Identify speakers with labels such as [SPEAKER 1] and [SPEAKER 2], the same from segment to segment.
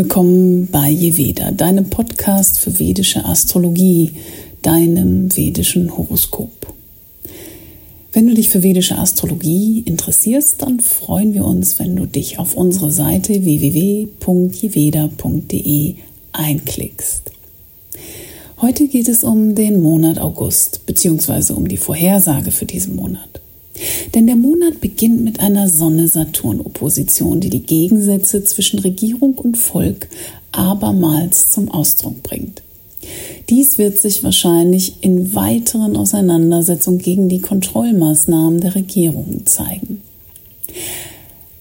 [SPEAKER 1] Willkommen bei Jeveda, deinem Podcast für vedische Astrologie, deinem vedischen Horoskop. Wenn du dich für vedische Astrologie interessierst, dann freuen wir uns, wenn du dich auf unsere Seite www.jeveda.de einklickst. Heute geht es um den Monat August bzw. um die Vorhersage für diesen Monat. Denn der Monat beginnt mit einer Sonne-Saturn-Opposition, die die Gegensätze zwischen Regierung und Volk abermals zum Ausdruck bringt. Dies wird sich wahrscheinlich in weiteren Auseinandersetzungen gegen die Kontrollmaßnahmen der Regierung zeigen.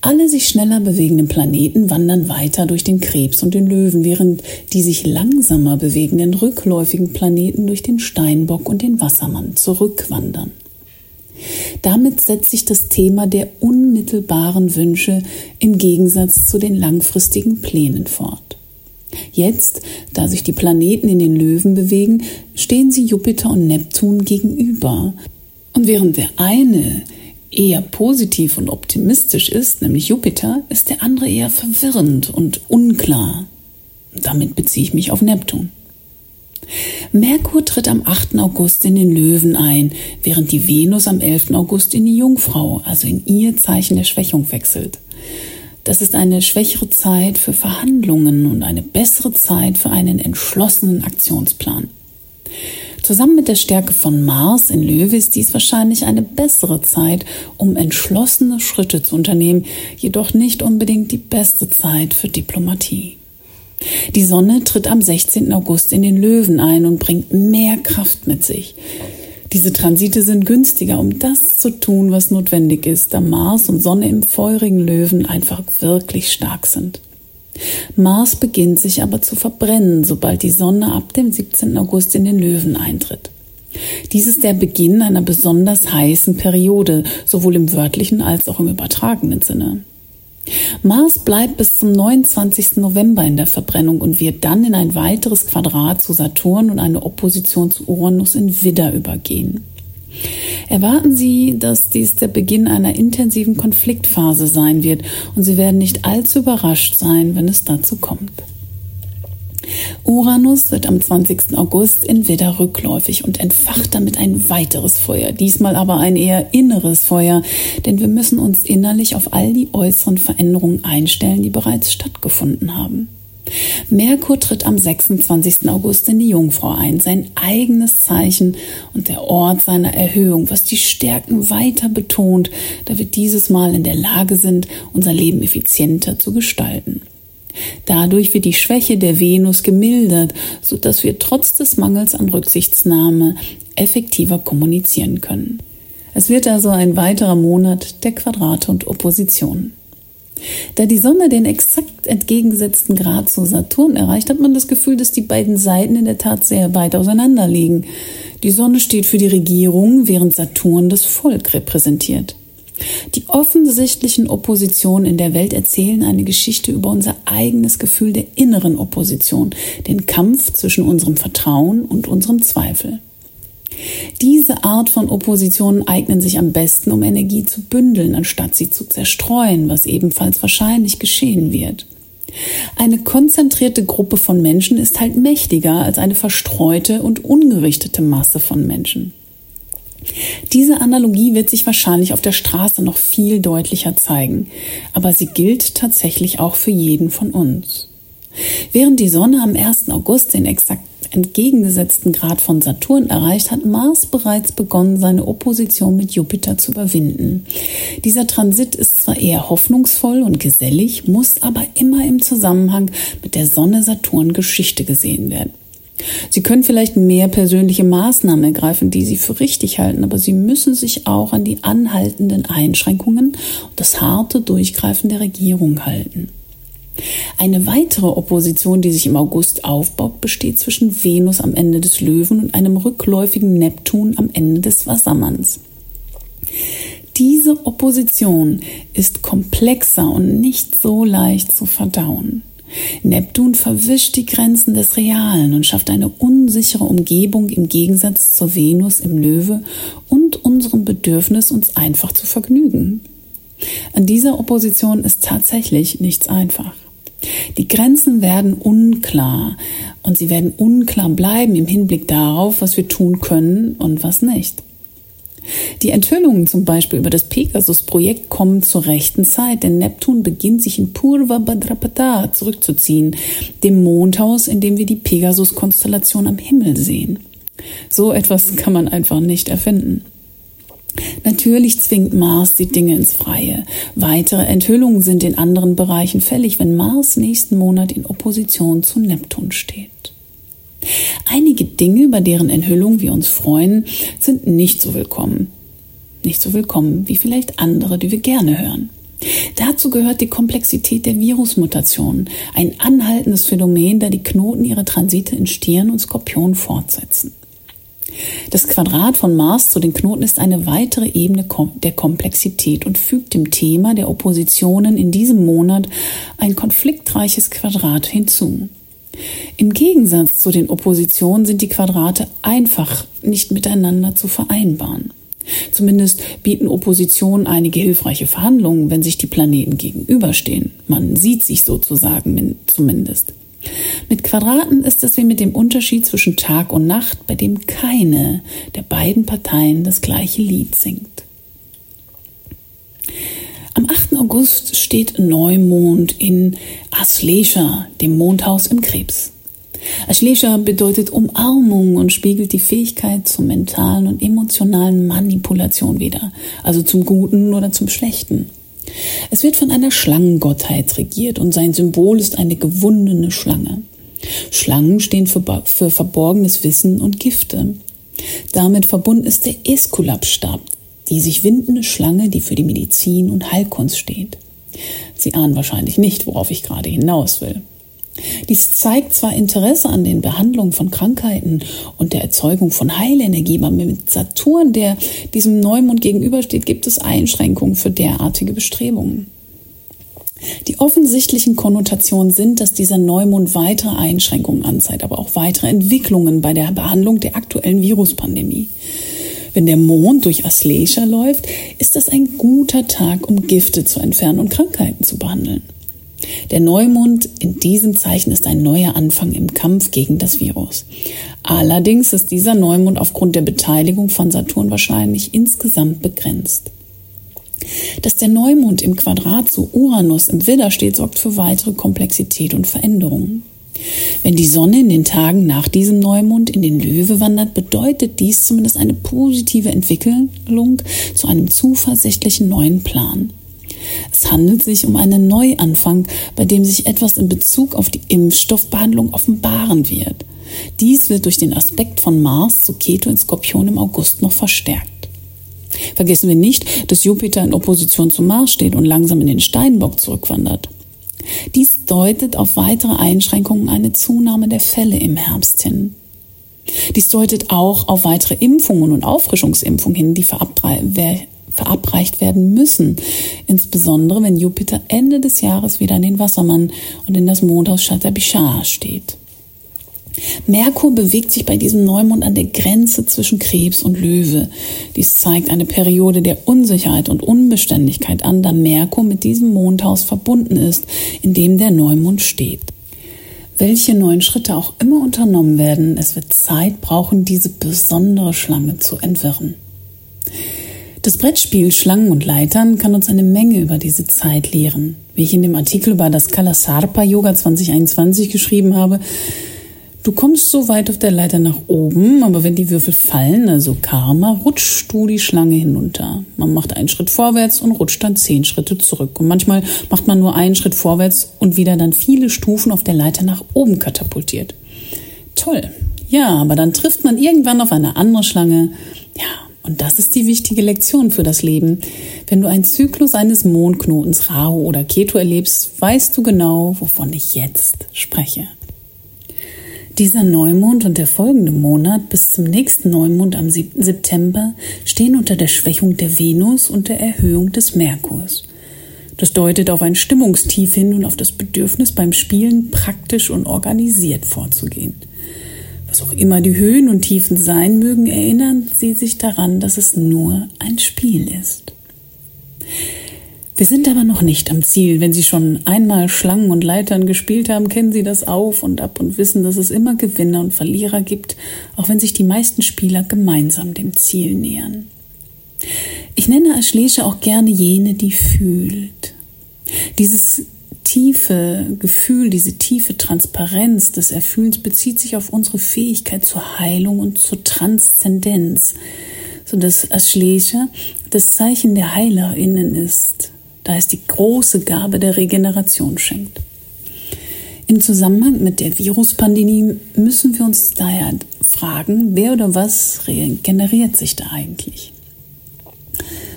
[SPEAKER 1] Alle sich schneller bewegenden Planeten wandern weiter durch den Krebs und den Löwen, während die sich langsamer bewegenden rückläufigen Planeten durch den Steinbock und den Wassermann zurückwandern. Damit setzt sich das Thema der unmittelbaren Wünsche im Gegensatz zu den langfristigen Plänen fort. Jetzt, da sich die Planeten in den Löwen bewegen, stehen sie Jupiter und Neptun gegenüber. Und während der eine eher positiv und optimistisch ist, nämlich Jupiter, ist der andere eher verwirrend und unklar. Damit beziehe ich mich auf Neptun. Merkur tritt am 8. August in den Löwen ein, während die Venus am 11. August in die Jungfrau, also in ihr Zeichen der Schwächung wechselt. Das ist eine schwächere Zeit für Verhandlungen und eine bessere Zeit für einen entschlossenen Aktionsplan. Zusammen mit der Stärke von Mars in Löwe ist dies wahrscheinlich eine bessere Zeit, um entschlossene Schritte zu unternehmen, jedoch nicht unbedingt die beste Zeit für Diplomatie. Die Sonne tritt am 16. August in den Löwen ein und bringt mehr Kraft mit sich. Diese Transite sind günstiger, um das zu tun, was notwendig ist, da Mars und Sonne im feurigen Löwen einfach wirklich stark sind. Mars beginnt sich aber zu verbrennen, sobald die Sonne ab dem 17. August in den Löwen eintritt. Dies ist der Beginn einer besonders heißen Periode, sowohl im wörtlichen als auch im übertragenen Sinne. Mars bleibt bis zum 29. November in der Verbrennung und wird dann in ein weiteres Quadrat zu Saturn und eine Opposition zu Uranus in Widder übergehen. Erwarten Sie, dass dies der Beginn einer intensiven Konfliktphase sein wird und Sie werden nicht allzu überrascht sein, wenn es dazu kommt. Uranus wird am 20. August in Widder rückläufig und entfacht damit ein weiteres Feuer, diesmal aber ein eher inneres Feuer, denn wir müssen uns innerlich auf all die äußeren Veränderungen einstellen, die bereits stattgefunden haben. Merkur tritt am 26. August in die Jungfrau ein, sein eigenes Zeichen und der Ort seiner Erhöhung, was die Stärken weiter betont, da wir dieses Mal in der Lage sind, unser Leben effizienter zu gestalten. Dadurch wird die Schwäche der Venus gemildert, so dass wir trotz des Mangels an Rücksichtsnahme effektiver kommunizieren können. Es wird also ein weiterer Monat der Quadrate und Opposition. Da die Sonne den exakt entgegengesetzten Grad zu Saturn erreicht, hat man das Gefühl, dass die beiden Seiten in der Tat sehr weit auseinander liegen. Die Sonne steht für die Regierung, während Saturn das Volk repräsentiert. Die offensichtlichen Oppositionen in der Welt erzählen eine Geschichte über unser eigenes Gefühl der inneren Opposition, den Kampf zwischen unserem Vertrauen und unserem Zweifel. Diese Art von Oppositionen eignen sich am besten, um Energie zu bündeln, anstatt sie zu zerstreuen, was ebenfalls wahrscheinlich geschehen wird. Eine konzentrierte Gruppe von Menschen ist halt mächtiger als eine verstreute und ungerichtete Masse von Menschen. Diese Analogie wird sich wahrscheinlich auf der Straße noch viel deutlicher zeigen, aber sie gilt tatsächlich auch für jeden von uns. Während die Sonne am 1. August den exakt entgegengesetzten Grad von Saturn erreicht, hat Mars bereits begonnen, seine Opposition mit Jupiter zu überwinden. Dieser Transit ist zwar eher hoffnungsvoll und gesellig, muss aber immer im Zusammenhang mit der Sonne-Saturn-Geschichte gesehen werden. Sie können vielleicht mehr persönliche Maßnahmen ergreifen, die Sie für richtig halten, aber Sie müssen sich auch an die anhaltenden Einschränkungen und das harte Durchgreifen der Regierung halten. Eine weitere Opposition, die sich im August aufbaut, besteht zwischen Venus am Ende des Löwen und einem rückläufigen Neptun am Ende des Wassermanns. Diese Opposition ist komplexer und nicht so leicht zu verdauen. Neptun verwischt die Grenzen des Realen und schafft eine unsichere Umgebung im Gegensatz zur Venus im Löwe und unserem Bedürfnis, uns einfach zu vergnügen. An dieser Opposition ist tatsächlich nichts einfach. Die Grenzen werden unklar und sie werden unklar bleiben im Hinblick darauf, was wir tun können und was nicht. Die Enthüllungen zum Beispiel über das Pegasus-Projekt kommen zur rechten Zeit, denn Neptun beginnt sich in Purva Bhadrapada zurückzuziehen, dem Mondhaus, in dem wir die Pegasus-Konstellation am Himmel sehen. So etwas kann man einfach nicht erfinden. Natürlich zwingt Mars die Dinge ins Freie. Weitere Enthüllungen sind in anderen Bereichen fällig, wenn Mars nächsten Monat in Opposition zu Neptun steht. Einige Dinge, über deren Enthüllung wir uns freuen, sind nicht so willkommen. Nicht so willkommen wie vielleicht andere, die wir gerne hören. Dazu gehört die Komplexität der Virusmutation, ein anhaltendes Phänomen, da die Knoten ihre Transite in Stieren und Skorpion fortsetzen. Das Quadrat von Mars zu den Knoten ist eine weitere Ebene der Komplexität und fügt dem Thema der Oppositionen in diesem Monat ein konfliktreiches Quadrat hinzu. Im Gegensatz zu den Oppositionen sind die Quadrate einfach nicht miteinander zu vereinbaren. Zumindest bieten Oppositionen einige hilfreiche Verhandlungen, wenn sich die Planeten gegenüberstehen. Man sieht sich sozusagen zumindest. Mit Quadraten ist es wie mit dem Unterschied zwischen Tag und Nacht, bei dem keine der beiden Parteien das gleiche Lied singt. Am 8. August steht Neumond in Aslesha, dem Mondhaus im Krebs. Aslesha bedeutet Umarmung und spiegelt die Fähigkeit zur mentalen und emotionalen Manipulation wider, also zum Guten oder zum Schlechten. Es wird von einer Schlangengottheit regiert und sein Symbol ist eine gewundene Schlange. Schlangen stehen für, für verborgenes Wissen und Gifte. Damit verbunden ist der Eskulapstab, die sich windende Schlange, die für die Medizin und Heilkunst steht. Sie ahnen wahrscheinlich nicht, worauf ich gerade hinaus will. Dies zeigt zwar Interesse an den Behandlungen von Krankheiten und der Erzeugung von Heilenergie, aber mit Saturn, der diesem Neumond gegenübersteht, gibt es Einschränkungen für derartige Bestrebungen. Die offensichtlichen Konnotationen sind, dass dieser Neumond weitere Einschränkungen anzeigt, aber auch weitere Entwicklungen bei der Behandlung der aktuellen Viruspandemie. Wenn der Mond durch Aslesha läuft, ist das ein guter Tag, um Gifte zu entfernen und Krankheiten zu behandeln. Der Neumond in diesem Zeichen ist ein neuer Anfang im Kampf gegen das Virus. Allerdings ist dieser Neumond aufgrund der Beteiligung von Saturn wahrscheinlich insgesamt begrenzt. Dass der Neumond im Quadrat zu Uranus im Widder steht, sorgt für weitere Komplexität und Veränderungen. Wenn die Sonne in den Tagen nach diesem Neumond in den Löwe wandert, bedeutet dies zumindest eine positive Entwicklung zu einem zuversichtlichen neuen Plan. Es handelt sich um einen Neuanfang, bei dem sich etwas in Bezug auf die Impfstoffbehandlung offenbaren wird. Dies wird durch den Aspekt von Mars zu Keto in Skorpion im August noch verstärkt. Vergessen wir nicht, dass Jupiter in Opposition zu Mars steht und langsam in den Steinbock zurückwandert. Dies deutet auf weitere Einschränkungen eine Zunahme der Fälle im Herbst hin. Dies deutet auch auf weitere Impfungen und Auffrischungsimpfungen hin, die verabreicht werden müssen. Insbesondere wenn Jupiter Ende des Jahres wieder in den Wassermann und in das Mondhaus Shatabishar steht. Merkur bewegt sich bei diesem Neumond an der Grenze zwischen Krebs und Löwe. Dies zeigt eine Periode der Unsicherheit und Unbeständigkeit an, da Merkur mit diesem Mondhaus verbunden ist, in dem der Neumond steht. Welche neuen Schritte auch immer unternommen werden, es wird Zeit brauchen, diese besondere Schlange zu entwirren. Das Brettspiel Schlangen und Leitern kann uns eine Menge über diese Zeit lehren. Wie ich in dem Artikel über das Kalasarpa Yoga 2021 geschrieben habe, Du kommst so weit auf der Leiter nach oben, aber wenn die Würfel fallen, also Karma, rutschst du die Schlange hinunter. Man macht einen Schritt vorwärts und rutscht dann zehn Schritte zurück. Und manchmal macht man nur einen Schritt vorwärts und wieder dann viele Stufen auf der Leiter nach oben katapultiert. Toll. Ja, aber dann trifft man irgendwann auf eine andere Schlange. Ja, und das ist die wichtige Lektion für das Leben. Wenn du einen Zyklus eines Mondknotens Rahu oder Keto erlebst, weißt du genau, wovon ich jetzt spreche. Dieser Neumond und der folgende Monat bis zum nächsten Neumond am 7. September stehen unter der Schwächung der Venus und der Erhöhung des Merkurs. Das deutet auf ein Stimmungstief hin und auf das Bedürfnis beim Spielen praktisch und organisiert vorzugehen. Was auch immer die Höhen und Tiefen sein mögen, erinnern Sie sich daran, dass es nur ein Spiel ist. Wir sind aber noch nicht am Ziel. Wenn Sie schon einmal Schlangen und Leitern gespielt haben, kennen Sie das auf und ab und wissen, dass es immer Gewinner und Verlierer gibt, auch wenn sich die meisten Spieler gemeinsam dem Ziel nähern. Ich nenne Aschlesche auch gerne jene, die fühlt. Dieses tiefe Gefühl, diese tiefe Transparenz des Erfühlens bezieht sich auf unsere Fähigkeit zur Heilung und zur Transzendenz, sodass Aschlesche das Zeichen der HeilerInnen ist da es die große Gabe der Regeneration schenkt. Im Zusammenhang mit der Viruspandemie müssen wir uns daher fragen, wer oder was regeneriert sich da eigentlich?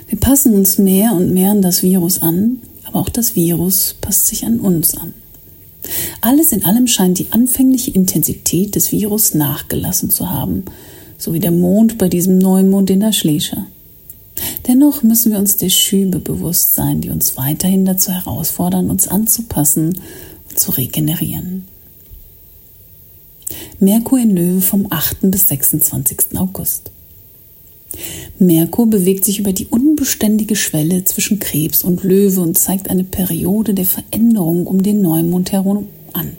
[SPEAKER 1] Wir passen uns mehr und mehr an das Virus an, aber auch das Virus passt sich an uns an. Alles in allem scheint die anfängliche Intensität des Virus nachgelassen zu haben, so wie der Mond bei diesem Neumond in der Schleesche. Dennoch müssen wir uns der Schübe bewusst sein, die uns weiterhin dazu herausfordern, uns anzupassen und zu regenerieren. Merkur in Löwe vom 8. bis 26. August. Merkur bewegt sich über die unbeständige Schwelle zwischen Krebs und Löwe und zeigt eine Periode der Veränderung um den Neumond herum an.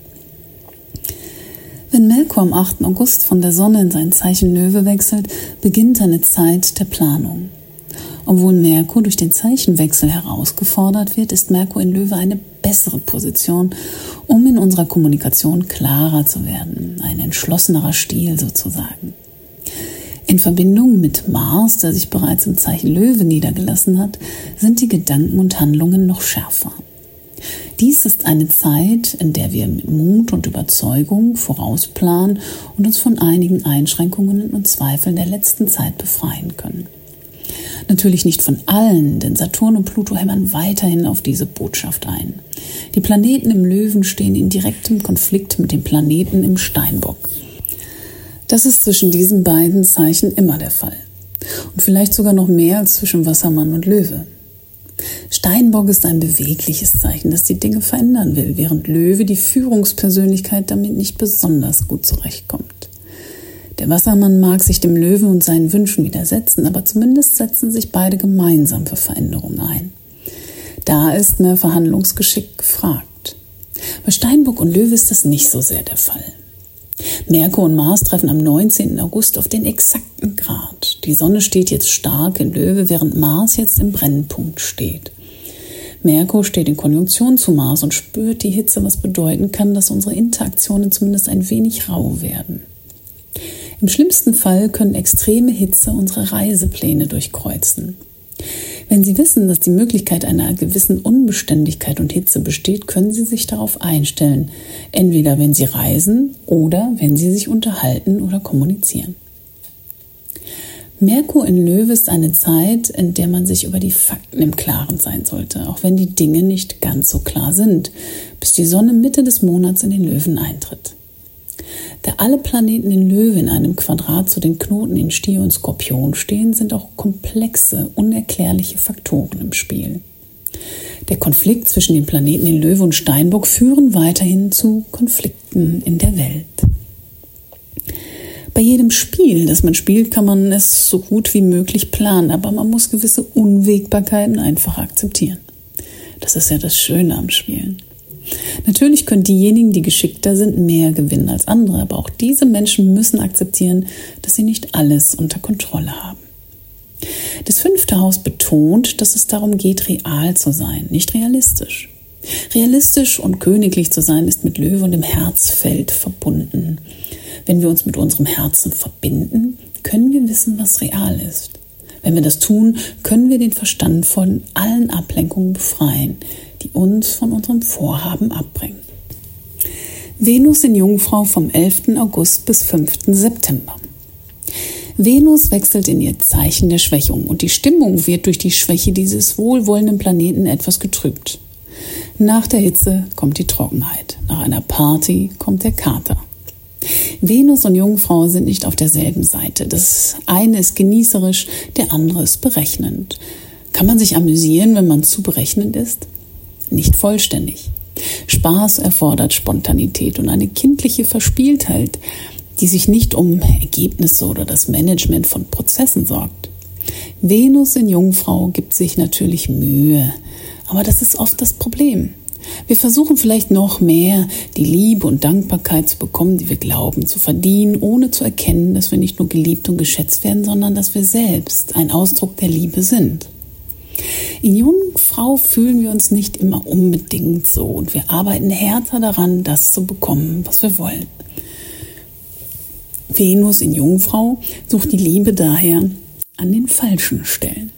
[SPEAKER 1] Wenn Merkur am 8. August von der Sonne in sein Zeichen Löwe wechselt, beginnt eine Zeit der Planung. Obwohl Merkur durch den Zeichenwechsel herausgefordert wird, ist Merkur in Löwe eine bessere Position, um in unserer Kommunikation klarer zu werden, ein entschlossenerer Stil sozusagen. In Verbindung mit Mars, der sich bereits im Zeichen Löwe niedergelassen hat, sind die Gedanken und Handlungen noch schärfer. Dies ist eine Zeit, in der wir mit Mut und Überzeugung vorausplanen und uns von einigen Einschränkungen und Zweifeln der letzten Zeit befreien können. Natürlich nicht von allen, denn Saturn und Pluto hämmern weiterhin auf diese Botschaft ein. Die Planeten im Löwen stehen in direktem Konflikt mit den Planeten im Steinbock. Das ist zwischen diesen beiden Zeichen immer der Fall. Und vielleicht sogar noch mehr als zwischen Wassermann und Löwe. Steinbock ist ein bewegliches Zeichen, das die Dinge verändern will, während Löwe die Führungspersönlichkeit damit nicht besonders gut zurechtkommt. Der Wassermann mag sich dem Löwen und seinen Wünschen widersetzen, aber zumindest setzen sich beide gemeinsam für Veränderungen ein. Da ist mehr Verhandlungsgeschick gefragt. Bei Steinbock und Löwe ist das nicht so sehr der Fall. Merkur und Mars treffen am 19. August auf den exakten Grad. Die Sonne steht jetzt stark in Löwe, während Mars jetzt im Brennpunkt steht. Merkur steht in Konjunktion zu Mars und spürt die Hitze, was bedeuten kann, dass unsere Interaktionen zumindest ein wenig rau werden. Im schlimmsten Fall können extreme Hitze unsere Reisepläne durchkreuzen. Wenn Sie wissen, dass die Möglichkeit einer gewissen Unbeständigkeit und Hitze besteht, können Sie sich darauf einstellen, entweder wenn Sie reisen oder wenn Sie sich unterhalten oder kommunizieren. Merkur in Löwe ist eine Zeit, in der man sich über die Fakten im Klaren sein sollte, auch wenn die Dinge nicht ganz so klar sind, bis die Sonne Mitte des Monats in den Löwen eintritt. Da alle Planeten in Löwe in einem Quadrat zu den Knoten in Stier und Skorpion stehen, sind auch komplexe, unerklärliche Faktoren im Spiel. Der Konflikt zwischen den Planeten in Löwe und Steinbock führen weiterhin zu Konflikten in der Welt. Bei jedem Spiel, das man spielt, kann man es so gut wie möglich planen, aber man muss gewisse Unwägbarkeiten einfach akzeptieren. Das ist ja das Schöne am Spielen. Natürlich können diejenigen, die geschickter sind, mehr gewinnen als andere, aber auch diese Menschen müssen akzeptieren, dass sie nicht alles unter Kontrolle haben. Das fünfte Haus betont, dass es darum geht, real zu sein, nicht realistisch. Realistisch und königlich zu sein ist mit Löwe und dem Herzfeld verbunden. Wenn wir uns mit unserem Herzen verbinden, können wir wissen, was real ist. Wenn wir das tun, können wir den Verstand von allen Ablenkungen befreien, die uns von unserem Vorhaben abbringen. Venus in Jungfrau vom 11. August bis 5. September. Venus wechselt in ihr Zeichen der Schwächung und die Stimmung wird durch die Schwäche dieses wohlwollenden Planeten etwas getrübt. Nach der Hitze kommt die Trockenheit, nach einer Party kommt der Kater. Venus und Jungfrau sind nicht auf derselben Seite. Das eine ist genießerisch, der andere ist berechnend. Kann man sich amüsieren, wenn man zu berechnend ist? Nicht vollständig. Spaß erfordert Spontanität und eine kindliche Verspieltheit, die sich nicht um Ergebnisse oder das Management von Prozessen sorgt. Venus in Jungfrau gibt sich natürlich Mühe, Aber das ist oft das Problem. Wir versuchen vielleicht noch mehr, die Liebe und Dankbarkeit zu bekommen, die wir glauben zu verdienen, ohne zu erkennen, dass wir nicht nur geliebt und geschätzt werden, sondern dass wir selbst ein Ausdruck der Liebe sind. In Jungfrau fühlen wir uns nicht immer unbedingt so und wir arbeiten härter daran, das zu bekommen, was wir wollen. Venus in Jungfrau sucht die Liebe daher an den falschen Stellen.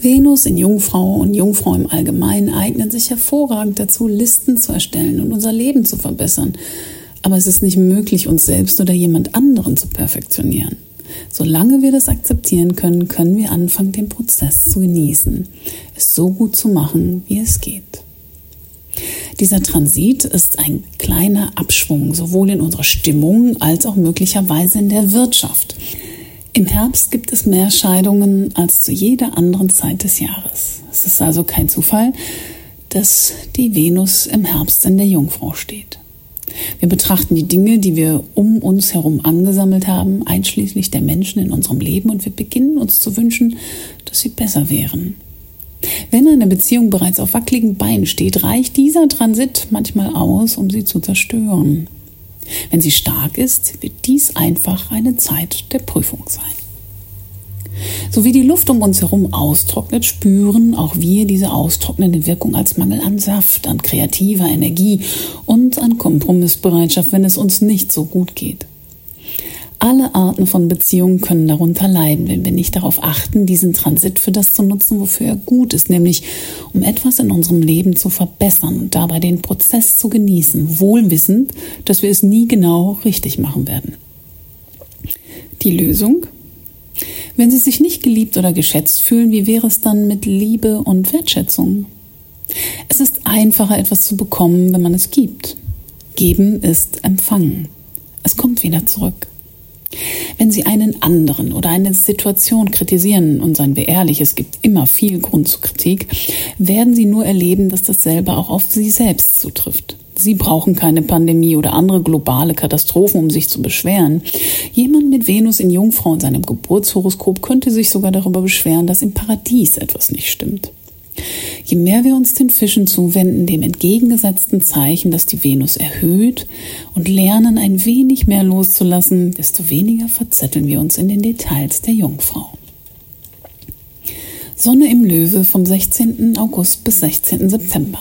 [SPEAKER 1] Venus in Jungfrau und Jungfrau im Allgemeinen eignen sich hervorragend dazu, Listen zu erstellen und unser Leben zu verbessern. Aber es ist nicht möglich, uns selbst oder jemand anderen zu perfektionieren. Solange wir das akzeptieren können, können wir anfangen, den Prozess zu genießen, es so gut zu machen, wie es geht. Dieser Transit ist ein kleiner Abschwung, sowohl in unserer Stimmung als auch möglicherweise in der Wirtschaft. Im Herbst gibt es mehr Scheidungen als zu jeder anderen Zeit des Jahres. Es ist also kein Zufall, dass die Venus im Herbst in der Jungfrau steht. Wir betrachten die Dinge, die wir um uns herum angesammelt haben, einschließlich der Menschen in unserem Leben, und wir beginnen uns zu wünschen, dass sie besser wären. Wenn eine Beziehung bereits auf wackeligen Beinen steht, reicht dieser Transit manchmal aus, um sie zu zerstören. Wenn sie stark ist, wird dies einfach eine Zeit der Prüfung sein. So wie die Luft um uns herum austrocknet, spüren auch wir diese austrocknende Wirkung als Mangel an Saft, an kreativer Energie und an Kompromissbereitschaft, wenn es uns nicht so gut geht. Alle Arten von Beziehungen können darunter leiden, wenn wir nicht darauf achten, diesen Transit für das zu nutzen, wofür er gut ist, nämlich um etwas in unserem Leben zu verbessern und dabei den Prozess zu genießen, wohlwissend, dass wir es nie genau richtig machen werden. Die Lösung? Wenn Sie sich nicht geliebt oder geschätzt fühlen, wie wäre es dann mit Liebe und Wertschätzung? Es ist einfacher, etwas zu bekommen, wenn man es gibt. Geben ist empfangen. Es kommt wieder zurück. Wenn Sie einen anderen oder eine Situation kritisieren, und seien wir ehrlich, es gibt immer viel Grund zur Kritik, werden Sie nur erleben, dass dasselbe auch auf Sie selbst zutrifft. Sie brauchen keine Pandemie oder andere globale Katastrophen, um sich zu beschweren. Jemand mit Venus in Jungfrau in seinem Geburtshoroskop könnte sich sogar darüber beschweren, dass im Paradies etwas nicht stimmt. Je mehr wir uns den Fischen zuwenden, dem entgegengesetzten Zeichen, das die Venus erhöht, und lernen ein wenig mehr loszulassen, desto weniger verzetteln wir uns in den Details der Jungfrau. Sonne im Löwe vom 16. August bis 16. September.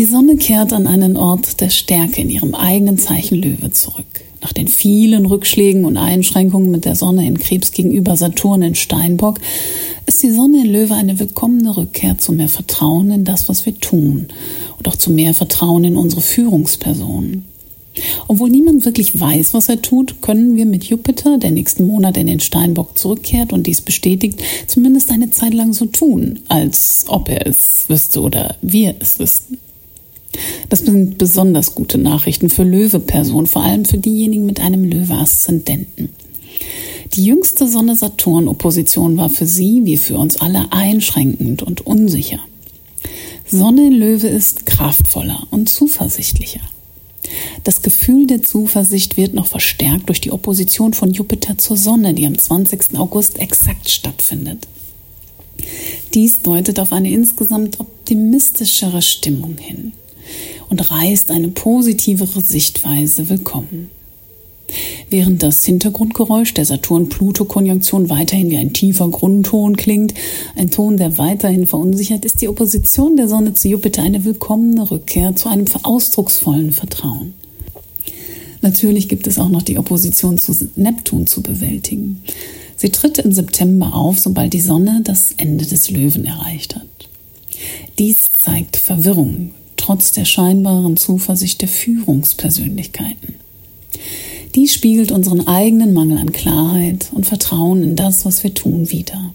[SPEAKER 1] Die Sonne kehrt an einen Ort der Stärke in ihrem eigenen Zeichen Löwe zurück. Nach den vielen Rückschlägen und Einschränkungen mit der Sonne in Krebs gegenüber Saturn in Steinbock ist die Sonne in Löwe eine willkommene Rückkehr zu mehr Vertrauen in das, was wir tun und auch zu mehr Vertrauen in unsere Führungspersonen. Obwohl niemand wirklich weiß, was er tut, können wir mit Jupiter, der nächsten Monat in den Steinbock zurückkehrt und dies bestätigt, zumindest eine Zeit lang so tun, als ob er es wüsste oder wir es wüssten. Das sind besonders gute Nachrichten für Löwe-Personen, vor allem für diejenigen mit einem Löwe-Aszendenten. Die jüngste Sonne-Saturn-Opposition war für sie, wie für uns alle, einschränkend und unsicher. Sonne in Löwe ist kraftvoller und zuversichtlicher. Das Gefühl der Zuversicht wird noch verstärkt durch die Opposition von Jupiter zur Sonne, die am 20. August exakt stattfindet. Dies deutet auf eine insgesamt optimistischere Stimmung hin und reißt eine positivere Sichtweise willkommen. Während das Hintergrundgeräusch der Saturn-Pluto-Konjunktion weiterhin wie ein tiefer Grundton klingt, ein Ton, der weiterhin verunsichert, ist die Opposition der Sonne zu Jupiter eine willkommene Rückkehr zu einem ausdrucksvollen Vertrauen. Natürlich gibt es auch noch die Opposition zu Neptun zu bewältigen. Sie tritt im September auf, sobald die Sonne das Ende des Löwen erreicht hat. Dies zeigt Verwirrung, trotz der scheinbaren Zuversicht der Führungspersönlichkeiten. Dies spiegelt unseren eigenen Mangel an Klarheit und Vertrauen in das, was wir tun, wider.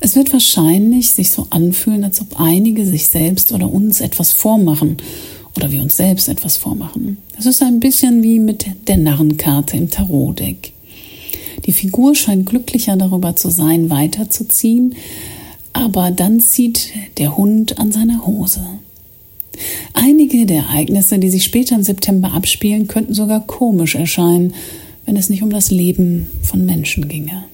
[SPEAKER 1] Es wird wahrscheinlich sich so anfühlen, als ob einige sich selbst oder uns etwas vormachen oder wir uns selbst etwas vormachen. Das ist ein bisschen wie mit der Narrenkarte im Tarotdeck. Die Figur scheint glücklicher darüber zu sein, weiterzuziehen, aber dann zieht der Hund an seiner Hose. Einige der Ereignisse, die sich später im September abspielen, könnten sogar komisch erscheinen, wenn es nicht um das Leben von Menschen ginge.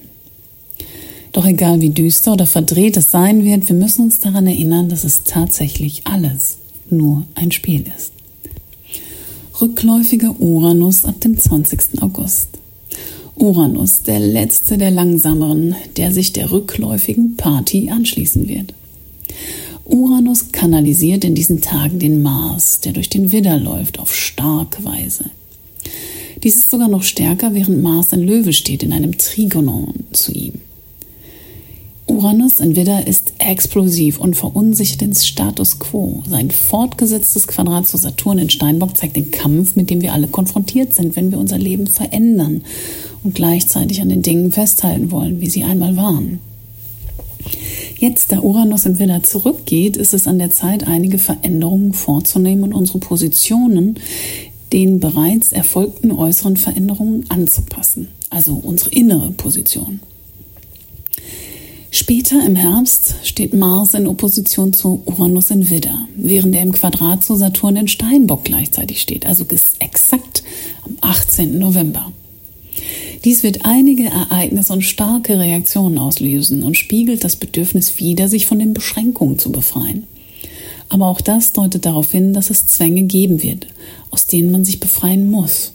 [SPEAKER 1] Doch egal wie düster oder verdreht es sein wird, wir müssen uns daran erinnern, dass es tatsächlich alles nur ein Spiel ist. Rückläufiger Uranus ab dem 20. August. Uranus, der letzte der langsameren, der sich der rückläufigen Party anschließen wird. Uranus kanalisiert in diesen Tagen den Mars, der durch den Widder läuft, auf starke Weise. Dies ist sogar noch stärker, während Mars in Löwe steht, in einem Trigonon zu ihm. Uranus in Widder ist explosiv und verunsichert den Status quo. Sein fortgesetztes Quadrat zu Saturn in Steinbock zeigt den Kampf, mit dem wir alle konfrontiert sind, wenn wir unser Leben verändern und gleichzeitig an den Dingen festhalten wollen, wie sie einmal waren. Jetzt, da Uranus im Widder zurückgeht, ist es an der Zeit, einige Veränderungen vorzunehmen und unsere Positionen den bereits erfolgten äußeren Veränderungen anzupassen, also unsere innere Position. Später im Herbst steht Mars in Opposition zu Uranus in Widder, während er im Quadrat zu Saturn in Steinbock gleichzeitig steht, also exakt am 18. November. Dies wird einige Ereignisse und starke Reaktionen auslösen und spiegelt das Bedürfnis wider, sich von den Beschränkungen zu befreien. Aber auch das deutet darauf hin, dass es Zwänge geben wird, aus denen man sich befreien muss.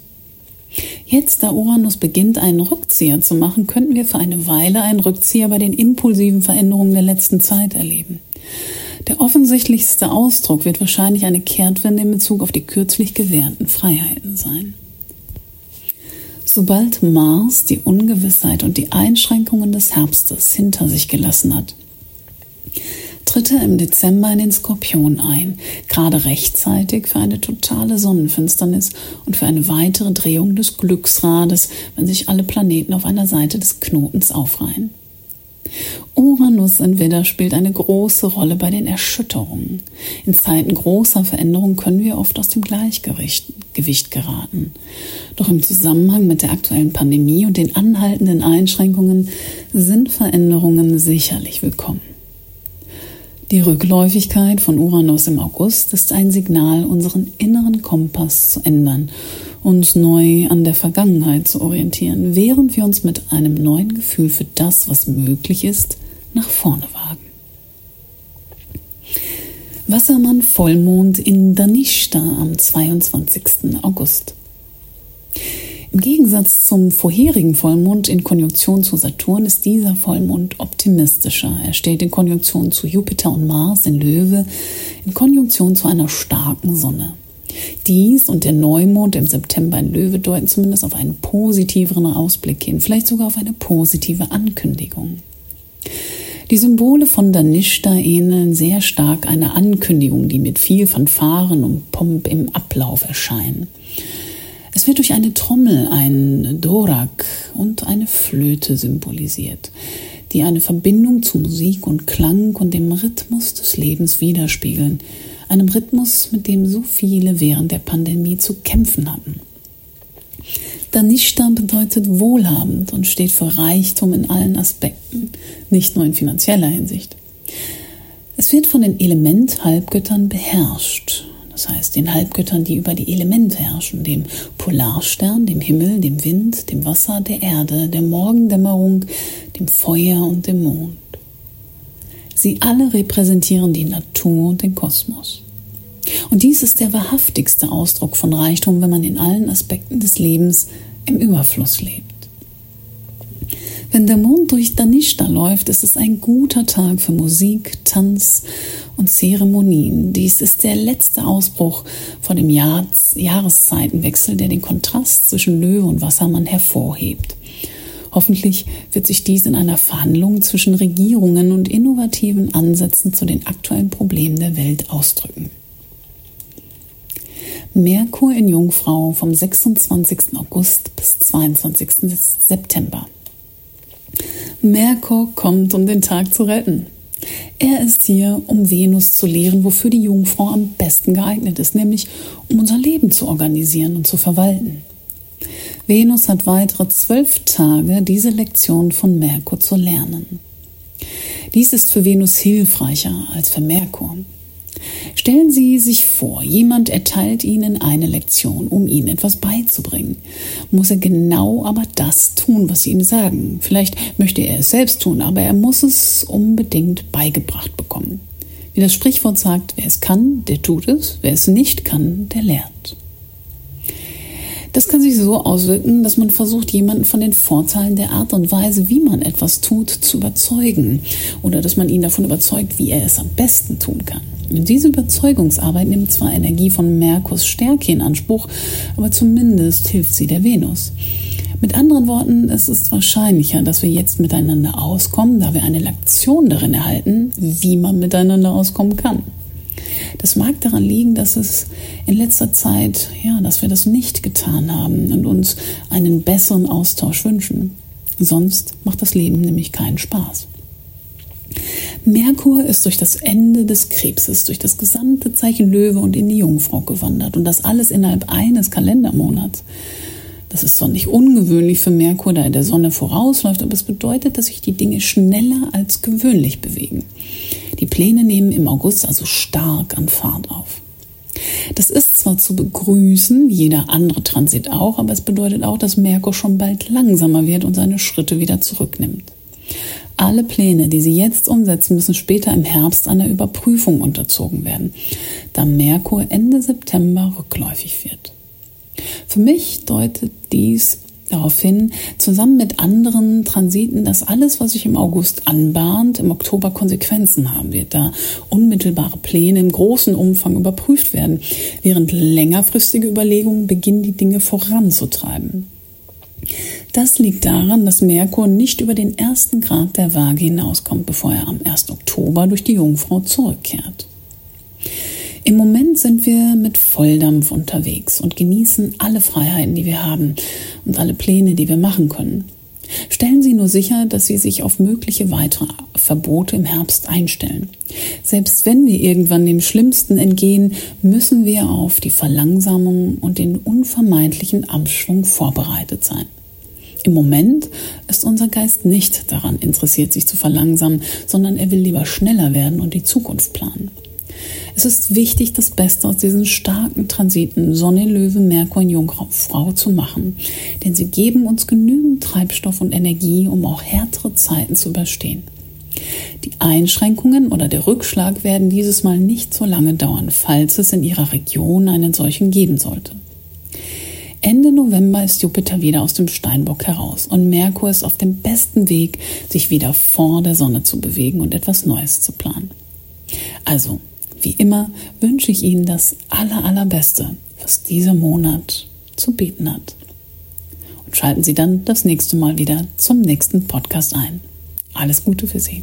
[SPEAKER 1] Jetzt, da Uranus beginnt, einen Rückzieher zu machen, könnten wir für eine Weile einen Rückzieher bei den impulsiven Veränderungen der letzten Zeit erleben. Der offensichtlichste Ausdruck wird wahrscheinlich eine Kehrtwende in Bezug auf die kürzlich gewährten Freiheiten sein. Sobald Mars die Ungewissheit und die Einschränkungen des Herbstes hinter sich gelassen hat, tritt er im Dezember in den Skorpion ein, gerade rechtzeitig für eine totale Sonnenfinsternis und für eine weitere Drehung des Glücksrades, wenn sich alle Planeten auf einer Seite des Knotens aufreihen. Uranus in Widder spielt eine große Rolle bei den Erschütterungen. In Zeiten großer Veränderungen können wir oft aus dem Gleichgewicht Gewicht geraten. Doch im Zusammenhang mit der aktuellen Pandemie und den anhaltenden Einschränkungen sind Veränderungen sicherlich willkommen. Die Rückläufigkeit von Uranus im August ist ein Signal, unseren inneren Kompass zu ändern, uns neu an der Vergangenheit zu orientieren, während wir uns mit einem neuen Gefühl für das, was möglich ist, nach vorne wagen. Wassermann Vollmond in Danishta am 22. August. Im Gegensatz zum vorherigen Vollmond in Konjunktion zu Saturn ist dieser Vollmond optimistischer. Er steht in Konjunktion zu Jupiter und Mars in Löwe, in Konjunktion zu einer starken Sonne. Dies und der Neumond im September in Löwe deuten zumindest auf einen positiveren Ausblick hin, vielleicht sogar auf eine positive Ankündigung. Die Symbole von Danishta ähneln sehr stark einer Ankündigung, die mit viel Fanfaren und Pomp im Ablauf erscheinen. Es wird durch eine Trommel, ein Dorak und eine Flöte symbolisiert, die eine Verbindung zu Musik und Klang und dem Rhythmus des Lebens widerspiegeln, einem Rhythmus, mit dem so viele während der Pandemie zu kämpfen hatten. Danishta bedeutet wohlhabend und steht für Reichtum in allen Aspekten, nicht nur in finanzieller Hinsicht. Es wird von den Element-Halbgöttern beherrscht das heißt den Halbgöttern, die über die Elemente herrschen, dem Polarstern, dem Himmel, dem Wind, dem Wasser, der Erde, der Morgendämmerung, dem Feuer und dem Mond. Sie alle repräsentieren die Natur und den Kosmos. Und dies ist der wahrhaftigste Ausdruck von Reichtum, wenn man in allen Aspekten des Lebens im Überfluss lebt. Wenn der Mond durch Danishta läuft, ist es ein guter Tag für Musik, Tanz und Zeremonien. Dies ist der letzte Ausbruch vor dem Jahr Jahreszeitenwechsel, der den Kontrast zwischen Löwe und Wassermann hervorhebt. Hoffentlich wird sich dies in einer Verhandlung zwischen Regierungen und innovativen Ansätzen zu den aktuellen Problemen der Welt ausdrücken. Merkur in Jungfrau vom 26. August bis 22. September. Merkur kommt, um den Tag zu retten. Er ist hier, um Venus zu lehren, wofür die Jungfrau am besten geeignet ist, nämlich um unser Leben zu organisieren und zu verwalten. Venus hat weitere zwölf Tage, diese Lektion von Merkur zu lernen. Dies ist für Venus hilfreicher als für Merkur. Stellen Sie sich vor, jemand erteilt Ihnen eine Lektion, um Ihnen etwas beizubringen. Muss er genau aber das tun, was Sie ihm sagen. Vielleicht möchte er es selbst tun, aber er muss es unbedingt beigebracht bekommen. Wie das Sprichwort sagt, wer es kann, der tut es, wer es nicht kann, der lernt. Das kann sich so auswirken, dass man versucht, jemanden von den Vorteilen der Art und Weise, wie man etwas tut, zu überzeugen oder dass man ihn davon überzeugt, wie er es am besten tun kann. Diese Überzeugungsarbeit nimmt zwar Energie von Merkurs Stärke in Anspruch, aber zumindest hilft sie der Venus. Mit anderen Worten, es ist wahrscheinlicher, dass wir jetzt miteinander auskommen, da wir eine Lektion darin erhalten, wie man miteinander auskommen kann. Das mag daran liegen, dass es in letzter Zeit, ja, dass wir das nicht getan haben und uns einen besseren Austausch wünschen. Sonst macht das Leben nämlich keinen Spaß. Merkur ist durch das Ende des Krebses, durch das gesamte Zeichen Löwe und in die Jungfrau gewandert und das alles innerhalb eines Kalendermonats. Das ist zwar nicht ungewöhnlich für Merkur, da er der Sonne vorausläuft, aber es bedeutet, dass sich die Dinge schneller als gewöhnlich bewegen. Die Pläne nehmen im August also stark an Fahrt auf. Das ist zwar zu begrüßen, wie jeder andere Transit auch, aber es bedeutet auch, dass Merkur schon bald langsamer wird und seine Schritte wieder zurücknimmt. Alle Pläne, die Sie jetzt umsetzen, müssen später im Herbst einer Überprüfung unterzogen werden, da Merkur Ende September rückläufig wird. Für mich deutet dies darauf hin, zusammen mit anderen Transiten, dass alles, was sich im August anbahnt, im Oktober Konsequenzen haben wird, da unmittelbare Pläne im großen Umfang überprüft werden, während längerfristige Überlegungen beginnen, die Dinge voranzutreiben. Das liegt daran, dass Merkur nicht über den ersten Grad der Waage hinauskommt, bevor er am 1. Oktober durch die Jungfrau zurückkehrt. Im Moment sind wir mit Volldampf unterwegs und genießen alle Freiheiten, die wir haben und alle Pläne, die wir machen können. Stellen Sie nur sicher, dass Sie sich auf mögliche weitere Verbote im Herbst einstellen. Selbst wenn wir irgendwann dem Schlimmsten entgehen, müssen wir auf die Verlangsamung und den unvermeidlichen Abschwung vorbereitet sein. Im Moment ist unser Geist nicht daran interessiert, sich zu verlangsamen, sondern er will lieber schneller werden und die Zukunft planen. Es ist wichtig, das Beste aus diesen starken Transiten Sonne, Löwe, Merkur und Jungfrau zu machen, denn sie geben uns genügend Treibstoff und Energie, um auch härtere Zeiten zu überstehen. Die Einschränkungen oder der Rückschlag werden dieses Mal nicht so lange dauern, falls es in Ihrer Region einen solchen geben sollte. Ende November ist Jupiter wieder aus dem Steinbock heraus und Merkur ist auf dem besten Weg, sich wieder vor der Sonne zu bewegen und etwas Neues zu planen. Also, wie immer wünsche ich Ihnen das aller, allerbeste, was dieser Monat zu bieten hat. Und schalten Sie dann das nächste Mal wieder zum nächsten Podcast ein. Alles Gute für Sie.